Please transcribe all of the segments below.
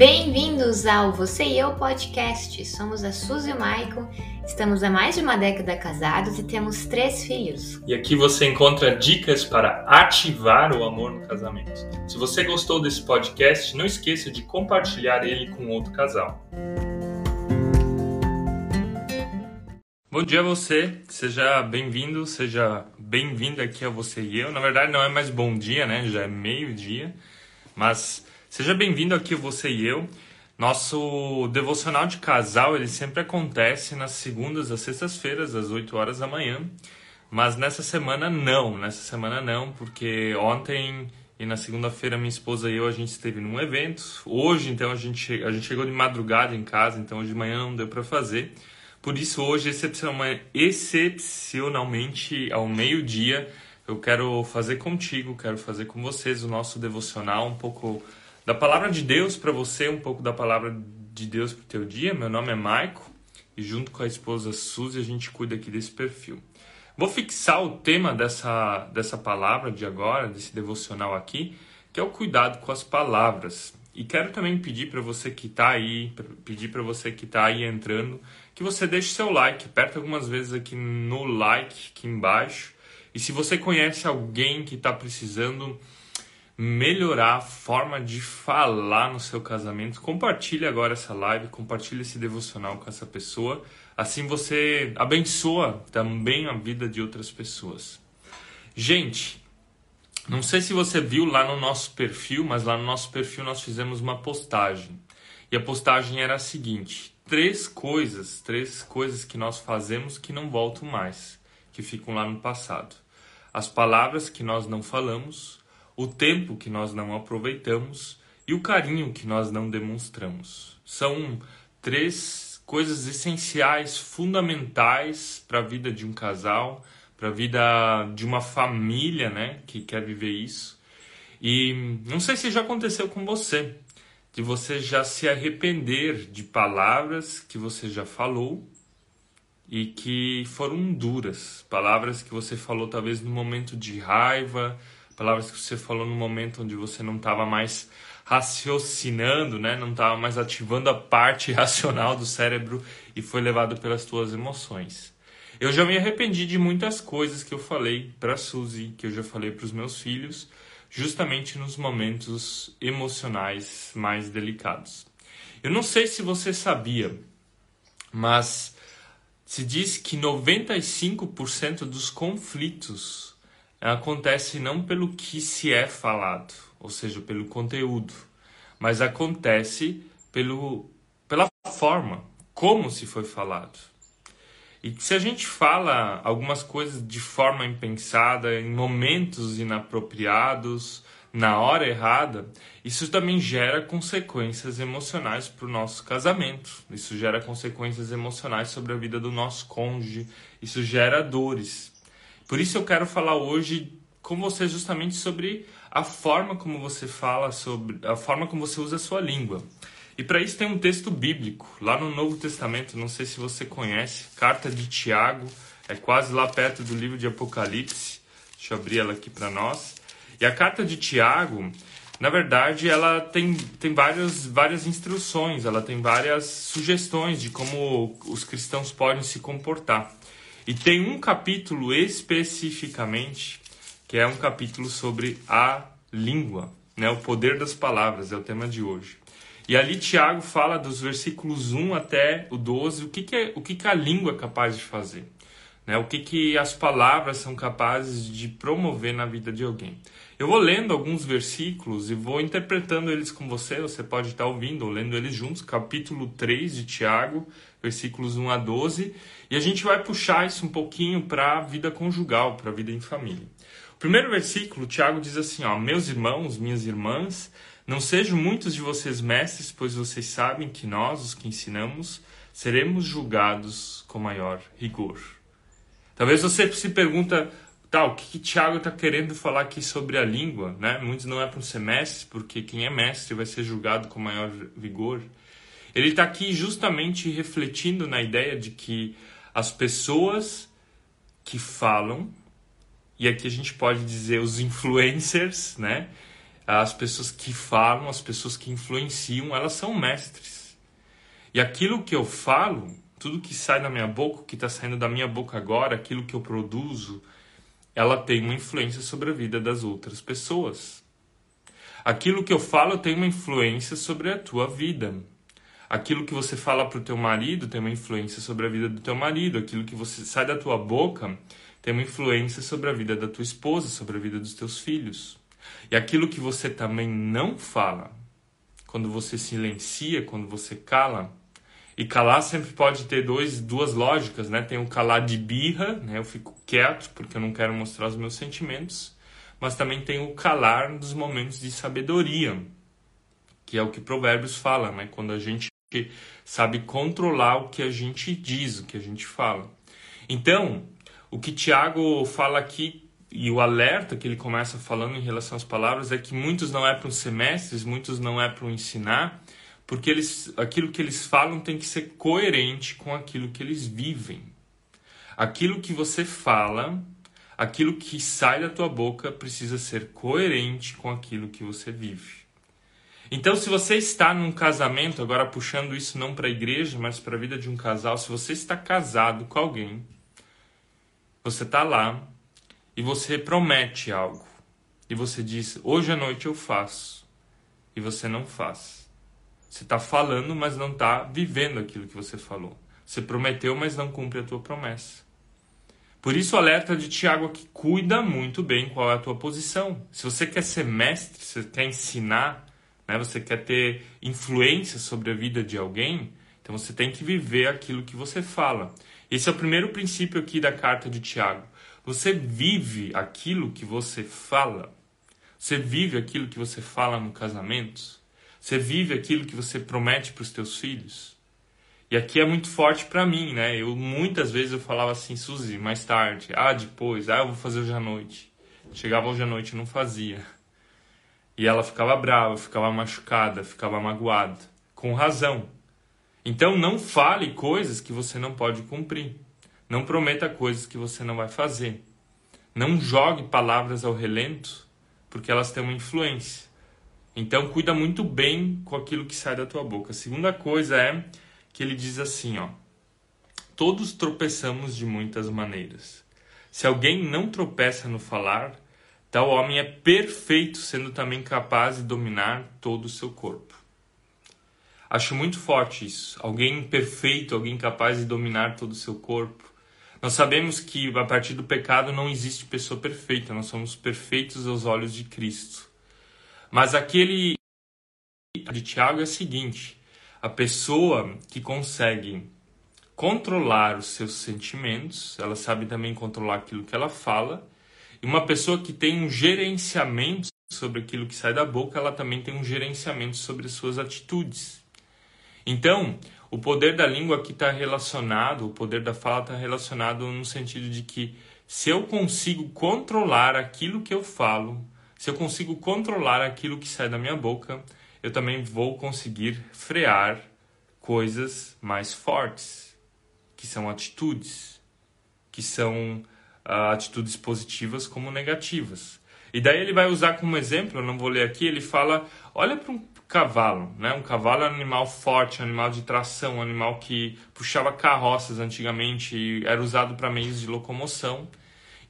Bem-vindos ao Você e Eu Podcast. Somos a Suzy e o Maicon, estamos há mais de uma década casados e temos três filhos. E aqui você encontra dicas para ativar o amor no casamento. Se você gostou desse podcast, não esqueça de compartilhar ele com outro casal. Bom dia a você, seja bem-vindo, seja bem-vinda aqui a Você e Eu. Na verdade, não é mais bom dia, né? Já é meio-dia, mas Seja bem-vindo aqui você e eu. Nosso devocional de casal, ele sempre acontece nas segundas às sextas-feiras, às 8 horas da manhã. Mas nessa semana não, nessa semana não, porque ontem e na segunda-feira minha esposa e eu a gente esteve num evento. Hoje, então, a gente, a gente chegou de madrugada em casa, então hoje de manhã não deu para fazer. Por isso, hoje, excepcionalmente ao meio-dia, eu quero fazer contigo, quero fazer com vocês o nosso devocional um pouco da palavra de Deus para você, um pouco da palavra de Deus para o teu dia. Meu nome é Maico e junto com a esposa Suzy a gente cuida aqui desse perfil. Vou fixar o tema dessa, dessa palavra de agora, desse devocional aqui, que é o cuidado com as palavras. E quero também pedir para você que está aí, pedir para você que está aí entrando, que você deixe seu like, aperta algumas vezes aqui no like aqui embaixo. E se você conhece alguém que está precisando melhorar a forma de falar no seu casamento, compartilhe agora essa live, compartilhe esse devocional com essa pessoa. Assim você abençoa também a vida de outras pessoas. Gente, não sei se você viu lá no nosso perfil, mas lá no nosso perfil nós fizemos uma postagem. E a postagem era a seguinte: três coisas, três coisas que nós fazemos que não voltam mais, que ficam lá no passado. As palavras que nós não falamos, o tempo que nós não aproveitamos e o carinho que nós não demonstramos. São três coisas essenciais, fundamentais para a vida de um casal, para a vida de uma família, né, que quer viver isso. E não sei se já aconteceu com você, de você já se arrepender de palavras que você já falou e que foram duras, palavras que você falou talvez no momento de raiva, palavras que você falou no momento onde você não estava mais raciocinando, né? Não estava mais ativando a parte racional do cérebro e foi levado pelas tuas emoções. Eu já me arrependi de muitas coisas que eu falei para Suzy, que eu já falei para os meus filhos, justamente nos momentos emocionais mais delicados. Eu não sei se você sabia, mas se diz que 95% dos conflitos acontece não pelo que se é falado, ou seja, pelo conteúdo, mas acontece pelo, pela forma, como se foi falado. E se a gente fala algumas coisas de forma impensada, em momentos inapropriados, na hora errada, isso também gera consequências emocionais para o nosso casamento. Isso gera consequências emocionais sobre a vida do nosso cônjuge. Isso gera dores. Por isso eu quero falar hoje com você justamente sobre a forma como você fala, sobre a forma como você usa a sua língua. E para isso tem um texto bíblico, lá no Novo Testamento, não sei se você conhece, carta de Tiago, é quase lá perto do livro de Apocalipse. Deixa eu abrir ela aqui para nós. E a carta de Tiago, na verdade, ela tem, tem várias, várias instruções, ela tem várias sugestões de como os cristãos podem se comportar. E tem um capítulo especificamente que é um capítulo sobre a língua, né? O poder das palavras é o tema de hoje. E ali Tiago fala dos versículos 1 até o 12, o que, que, é, o que, que a língua é capaz de fazer. Né? O que, que as palavras são capazes de promover na vida de alguém. Eu vou lendo alguns versículos e vou interpretando eles com você, você pode estar ouvindo ou lendo eles juntos, capítulo 3 de Tiago, versículos 1 a 12, e a gente vai puxar isso um pouquinho para a vida conjugal, para a vida em família. O primeiro versículo, Tiago diz assim: ó, Meus irmãos, minhas irmãs, não sejam muitos de vocês mestres, pois vocês sabem que nós, os que ensinamos, seremos julgados com maior rigor. Talvez você se pergunta, tá, o que, que Tiago está querendo falar aqui sobre a língua, né? Muitos não é para um semestre, porque quem é mestre vai ser julgado com maior vigor. Ele está aqui justamente refletindo na ideia de que as pessoas que falam, e aqui a gente pode dizer os influencers, né? as pessoas que falam, as pessoas que influenciam, elas são mestres. E aquilo que eu falo, tudo que sai da minha boca, o que está saindo da minha boca agora, aquilo que eu produzo, ela tem uma influência sobre a vida das outras pessoas. Aquilo que eu falo tem uma influência sobre a tua vida. Aquilo que você fala para o teu marido tem uma influência sobre a vida do teu marido. Aquilo que você sai da tua boca tem uma influência sobre a vida da tua esposa, sobre a vida dos teus filhos. E aquilo que você também não fala, quando você silencia, quando você cala, e calar sempre pode ter dois, duas lógicas, né? Tem o calar de birra, né? Eu fico quieto porque eu não quero mostrar os meus sentimentos, mas também tem o calar nos momentos de sabedoria, que é o que Provérbios fala, né? Quando a gente sabe controlar o que a gente diz, o que a gente fala. Então, o que Tiago fala aqui e o alerta que ele começa falando em relação às palavras é que muitos não é para os semestres, muitos não é para ensinar, porque eles, aquilo que eles falam tem que ser coerente com aquilo que eles vivem. Aquilo que você fala, aquilo que sai da tua boca precisa ser coerente com aquilo que você vive. Então, se você está num casamento, agora puxando isso não para a igreja, mas para a vida de um casal, se você está casado com alguém, você está lá e você promete algo. E você diz: Hoje à noite eu faço. E você não faz. Você está falando, mas não está vivendo aquilo que você falou. Você prometeu, mas não cumpre a tua promessa. Por isso, o alerta de Tiago aqui: cuida muito bem qual é a tua posição. Se você quer ser mestre, se você quer ensinar, né, você quer ter influência sobre a vida de alguém, então você tem que viver aquilo que você fala. Esse é o primeiro princípio aqui da carta de Tiago. Você vive aquilo que você fala. Você vive aquilo que você fala no casamento. Você vive aquilo que você promete para os teus filhos. E aqui é muito forte para mim, né? Eu muitas vezes eu falava assim, Suzy, mais tarde, ah, depois, ah, eu vou fazer hoje à noite. Chegava hoje à noite e não fazia. E ela ficava brava, ficava machucada, ficava magoada, com razão. Então não fale coisas que você não pode cumprir. Não prometa coisas que você não vai fazer. Não jogue palavras ao relento, porque elas têm uma influência. Então cuida muito bem com aquilo que sai da tua boca. A segunda coisa é que ele diz assim, ó: Todos tropeçamos de muitas maneiras. Se alguém não tropeça no falar, tal homem é perfeito, sendo também capaz de dominar todo o seu corpo. Acho muito forte isso. Alguém perfeito, alguém capaz de dominar todo o seu corpo. Nós sabemos que a partir do pecado não existe pessoa perfeita, nós somos perfeitos aos olhos de Cristo. Mas aquele de Tiago é o seguinte: a pessoa que consegue controlar os seus sentimentos, ela sabe também controlar aquilo que ela fala, e uma pessoa que tem um gerenciamento sobre aquilo que sai da boca, ela também tem um gerenciamento sobre as suas atitudes. Então, o poder da língua aqui está relacionado, o poder da fala está relacionado no sentido de que se eu consigo controlar aquilo que eu falo, se eu consigo controlar aquilo que sai da minha boca, eu também vou conseguir frear coisas mais fortes, que são atitudes, que são uh, atitudes positivas como negativas. E daí ele vai usar como exemplo, eu não vou ler aqui, ele fala: olha para um cavalo, né? Um cavalo é um animal forte, um animal de tração, um animal que puxava carroças antigamente era usado para meios de locomoção.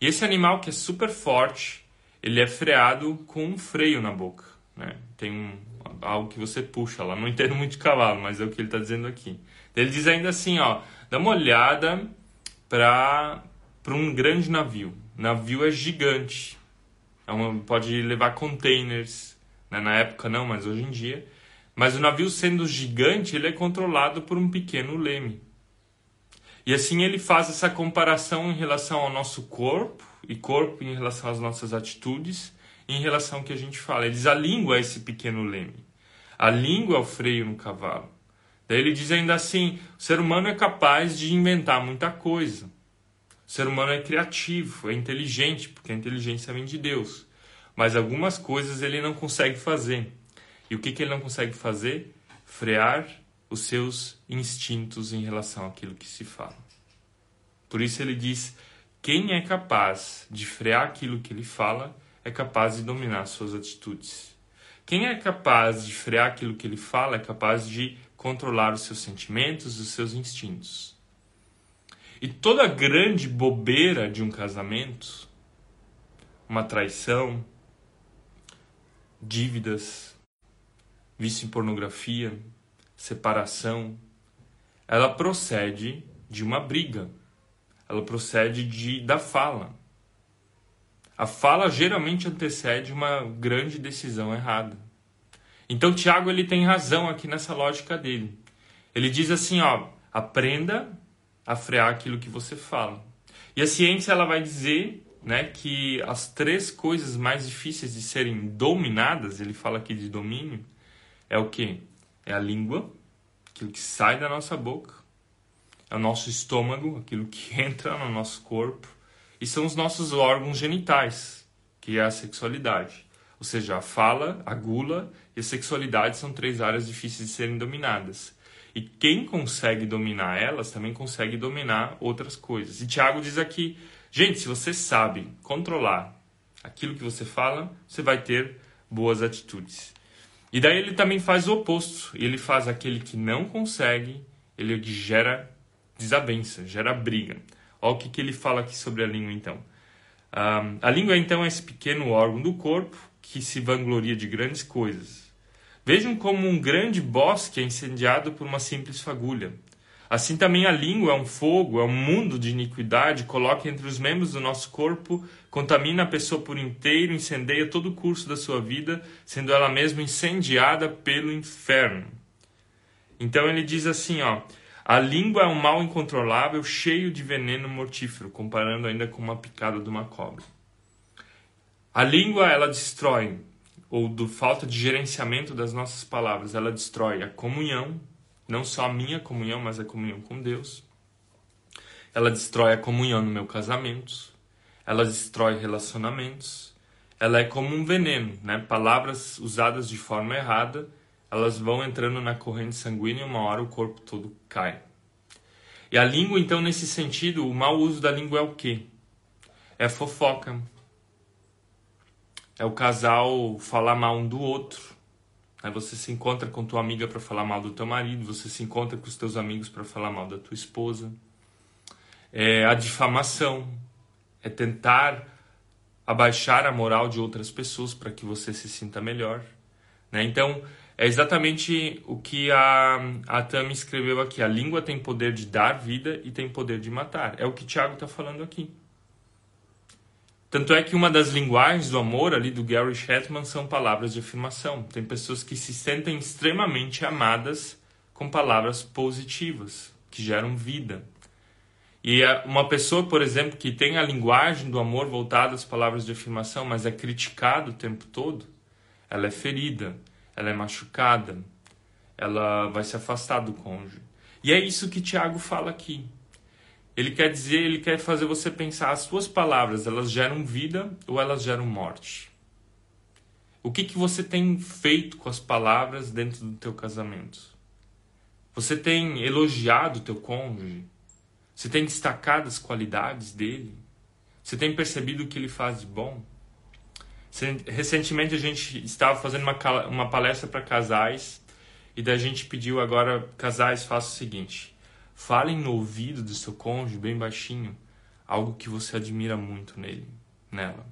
E esse animal que é super forte, ele é freado com um freio na boca, né? Tem um, algo que você puxa lá. Não entendo muito de cavalo, mas é o que ele está dizendo aqui. Ele diz ainda assim, ó, dá uma olhada para para um grande navio. Navio é gigante, é uma, pode levar containers, né? Na época não, mas hoje em dia. Mas o navio sendo gigante, ele é controlado por um pequeno leme. E assim ele faz essa comparação em relação ao nosso corpo e corpo em relação às nossas atitudes, e em relação ao que a gente fala. Ele diz a língua é esse pequeno leme. A língua é o freio no cavalo. Daí ele diz ainda assim: o ser humano é capaz de inventar muita coisa. O ser humano é criativo, é inteligente, porque a inteligência vem de Deus mas algumas coisas ele não consegue fazer. E o que, que ele não consegue fazer? Frear os seus instintos em relação àquilo que se fala. Por isso ele diz: quem é capaz de frear aquilo que ele fala é capaz de dominar suas atitudes. Quem é capaz de frear aquilo que ele fala é capaz de controlar os seus sentimentos, os seus instintos. E toda grande bobeira de um casamento, uma traição, dívidas, vício em pornografia, separação, ela procede de uma briga. Ela procede de da fala. A fala geralmente antecede uma grande decisão errada. Então Tiago ele tem razão aqui nessa lógica dele. Ele diz assim, ó, aprenda a frear aquilo que você fala. E a ciência ela vai dizer, né, que as três coisas mais difíceis de serem dominadas, ele fala aqui de domínio, é o que? É a língua, aquilo que sai da nossa boca, é o nosso estômago, aquilo que entra no nosso corpo, e são os nossos órgãos genitais, que é a sexualidade. Ou seja, a fala, a gula e a sexualidade são três áreas difíceis de serem dominadas. E quem consegue dominar elas também consegue dominar outras coisas. E Tiago diz aqui: gente, se você sabe controlar aquilo que você fala, você vai ter boas atitudes. E daí ele também faz o oposto. Ele faz aquele que não consegue, ele gera desavença, gera briga. Olha o que, que ele fala aqui sobre a língua, então. Um, a língua, então, é esse pequeno órgão do corpo que se vangloria de grandes coisas. Vejam como um grande bosque é incendiado por uma simples fagulha. Assim também a língua é um fogo, é um mundo de iniquidade, coloca entre os membros do nosso corpo, contamina a pessoa por inteiro, incendeia todo o curso da sua vida, sendo ela mesma incendiada pelo inferno. Então ele diz assim, ó, a língua é um mal incontrolável, cheio de veneno mortífero, comparando ainda com uma picada de uma cobra. A língua ela destrói, ou do falta de gerenciamento das nossas palavras, ela destrói a comunhão, não só a minha comunhão, mas a comunhão com Deus. Ela destrói a comunhão no meu casamento. Ela destrói relacionamentos. Ela é como um veneno, né? Palavras usadas de forma errada, elas vão entrando na corrente sanguínea e uma hora o corpo todo cai. E a língua, então, nesse sentido, o mau uso da língua é o quê? É fofoca. É o casal falar mal um do outro Aí você se encontra com tua amiga para falar mal do teu marido, você se encontra com os teus amigos para falar mal da tua esposa. É a difamação, é tentar abaixar a moral de outras pessoas para que você se sinta melhor. Né? Então, é exatamente o que a, a Tami escreveu aqui. A língua tem poder de dar vida e tem poder de matar. É o que Tiago está falando aqui. Tanto é que uma das linguagens do amor ali do Gary Chapman são palavras de afirmação. Tem pessoas que se sentem extremamente amadas com palavras positivas, que geram vida. E uma pessoa, por exemplo, que tem a linguagem do amor voltada às palavras de afirmação, mas é criticada o tempo todo, ela é ferida, ela é machucada, ela vai se afastar do cônjuge. E é isso que Tiago fala aqui. Ele quer dizer, ele quer fazer você pensar as suas palavras, elas geram vida ou elas geram morte? O que que você tem feito com as palavras dentro do teu casamento? Você tem elogiado o teu cônjuge? Você tem destacado as qualidades dele? Você tem percebido o que ele faz de bom? Recentemente a gente estava fazendo uma, uma palestra para casais e da gente pediu agora casais façam o seguinte: Falem no ouvido do seu cônjuge bem baixinho algo que você admira muito nele, nela.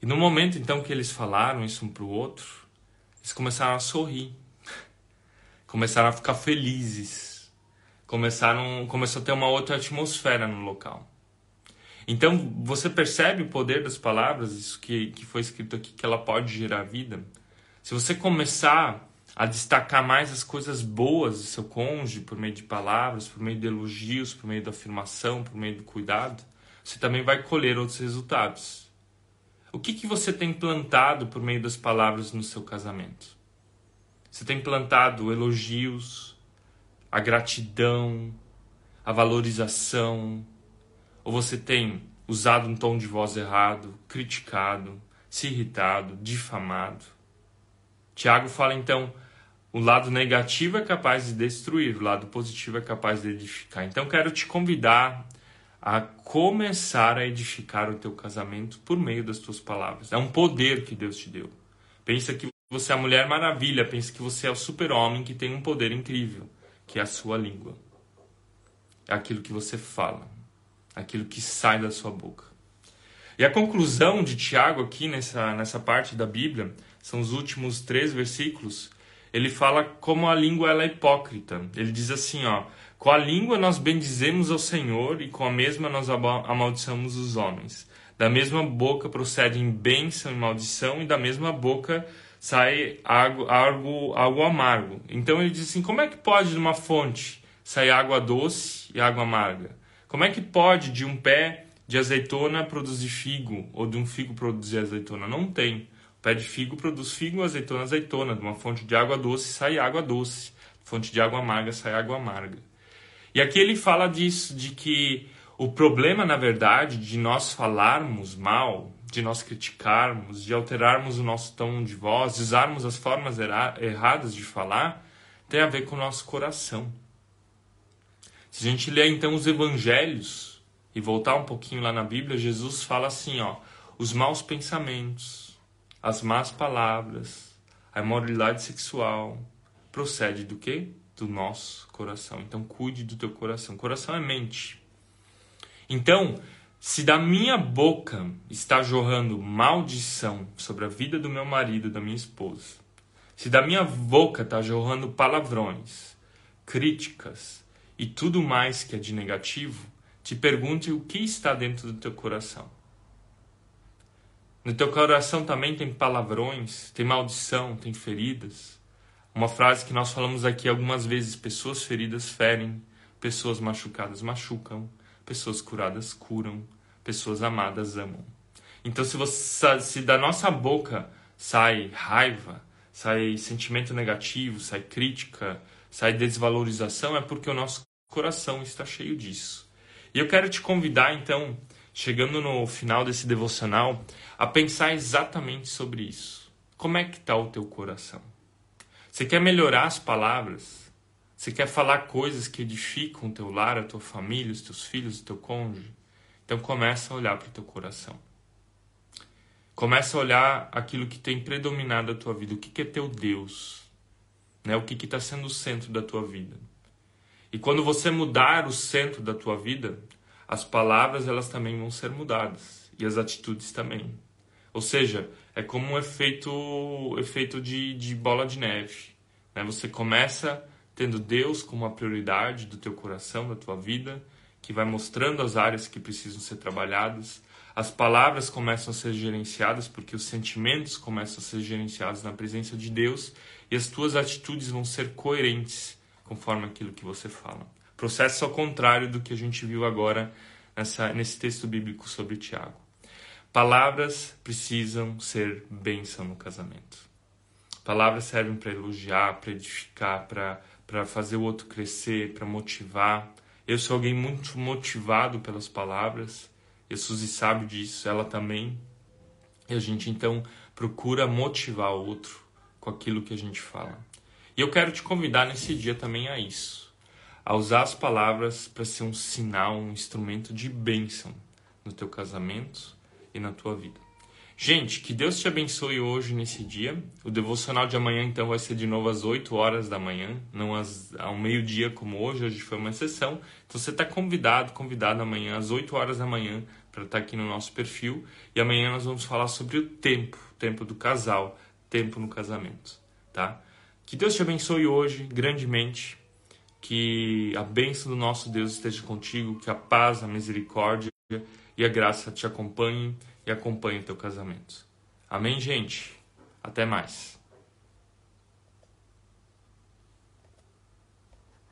E no momento então que eles falaram isso um para o outro, eles começaram a sorrir, começaram a ficar felizes, começaram, começou a ter uma outra atmosfera no local. Então você percebe o poder das palavras, isso que, que foi escrito aqui, que ela pode gerar vida. Se você começar a destacar mais as coisas boas do seu cônjuge por meio de palavras, por meio de elogios, por meio da afirmação, por meio do cuidado, você também vai colher outros resultados. O que, que você tem plantado por meio das palavras no seu casamento? Você tem plantado elogios, a gratidão, a valorização, ou você tem usado um tom de voz errado, criticado, se irritado, difamado? Tiago fala então o lado negativo é capaz de destruir, o lado positivo é capaz de edificar. Então quero te convidar a começar a edificar o teu casamento por meio das tuas palavras. É um poder que Deus te deu. Pensa que você é a Mulher Maravilha, pensa que você é o super-homem que tem um poder incrível, que é a sua língua. É aquilo que você fala, aquilo que sai da sua boca. E a conclusão de Tiago aqui nessa, nessa parte da Bíblia, são os últimos três versículos, ele fala como a língua ela é hipócrita. Ele diz assim, ó, com a língua nós bendizemos ao Senhor e com a mesma nós amaldiçamos os homens. Da mesma boca procedem bênção e maldição e da mesma boca sai algo, algo, algo amargo. Então ele diz assim, como é que pode de uma fonte sair água doce e água amarga? Como é que pode de um pé de azeitona produzir figo ou de um figo produzir azeitona? Não tem. O pé de figo produz figo, azeitona, azeitona. De uma fonte de água doce sai água doce. Fonte de água amarga sai água amarga. E aqui ele fala disso, de que o problema, na verdade, de nós falarmos mal, de nós criticarmos, de alterarmos o nosso tom de voz, de usarmos as formas erradas de falar, tem a ver com o nosso coração. Se a gente ler então os evangelhos e voltar um pouquinho lá na Bíblia, Jesus fala assim, ó, os maus pensamentos, as más palavras, a imoralidade sexual, procede do quê? Do nosso coração. Então cuide do teu coração. Coração é mente. Então, se da minha boca está jorrando maldição sobre a vida do meu marido, da minha esposa, se da minha boca está jorrando palavrões, críticas e tudo mais que é de negativo, te pergunte o que está dentro do teu coração. No teu coração também tem palavrões, tem maldição, tem feridas. Uma frase que nós falamos aqui algumas vezes: pessoas feridas ferem, pessoas machucadas machucam, pessoas curadas curam, pessoas amadas amam. Então, se, você, se da nossa boca sai raiva, sai sentimento negativo, sai crítica, sai desvalorização, é porque o nosso coração está cheio disso. E eu quero te convidar, então, chegando no final desse devocional, a pensar exatamente sobre isso. Como é que está o teu coração? Você quer melhorar as palavras? Você quer falar coisas que edificam o teu lar, a tua família, os teus filhos, o teu cônjuge? Então começa a olhar para o teu coração. Começa a olhar aquilo que tem predominado a tua vida. O que, que é teu Deus? Né? O que está sendo o centro da tua vida? E quando você mudar o centro da tua vida, as palavras elas também vão ser mudadas e as atitudes também. Ou seja, é como um efeito, efeito de, de bola de neve. Né? Você começa tendo Deus como a prioridade do teu coração, da tua vida, que vai mostrando as áreas que precisam ser trabalhadas. As palavras começam a ser gerenciadas porque os sentimentos começam a ser gerenciados na presença de Deus e as tuas atitudes vão ser coerentes conforme aquilo que você fala. Processo ao contrário do que a gente viu agora nessa, nesse texto bíblico sobre Tiago. Palavras precisam ser bênção no casamento. Palavras servem para elogiar, para edificar, para fazer o outro crescer, para motivar. Eu sou alguém muito motivado pelas palavras. E Suzy sabe disso, ela também. E a gente então procura motivar o outro com aquilo que a gente fala. E eu quero te convidar nesse dia também a isso, a usar as palavras para ser um sinal, um instrumento de bênção no teu casamento, e na tua vida. Gente, que Deus te abençoe hoje nesse dia. O devocional de amanhã então vai ser de novo às 8 horas da manhã, não às, ao meio-dia como hoje, hoje foi uma exceção. Então você está convidado, convidado amanhã às 8 horas da manhã para estar tá aqui no nosso perfil. E amanhã nós vamos falar sobre o tempo, tempo do casal, tempo no casamento, tá? Que Deus te abençoe hoje grandemente. Que a bênção do nosso Deus esteja contigo, que a paz, a misericórdia e a graça te acompanhe e acompanhe o teu casamento. Amém, gente? Até mais.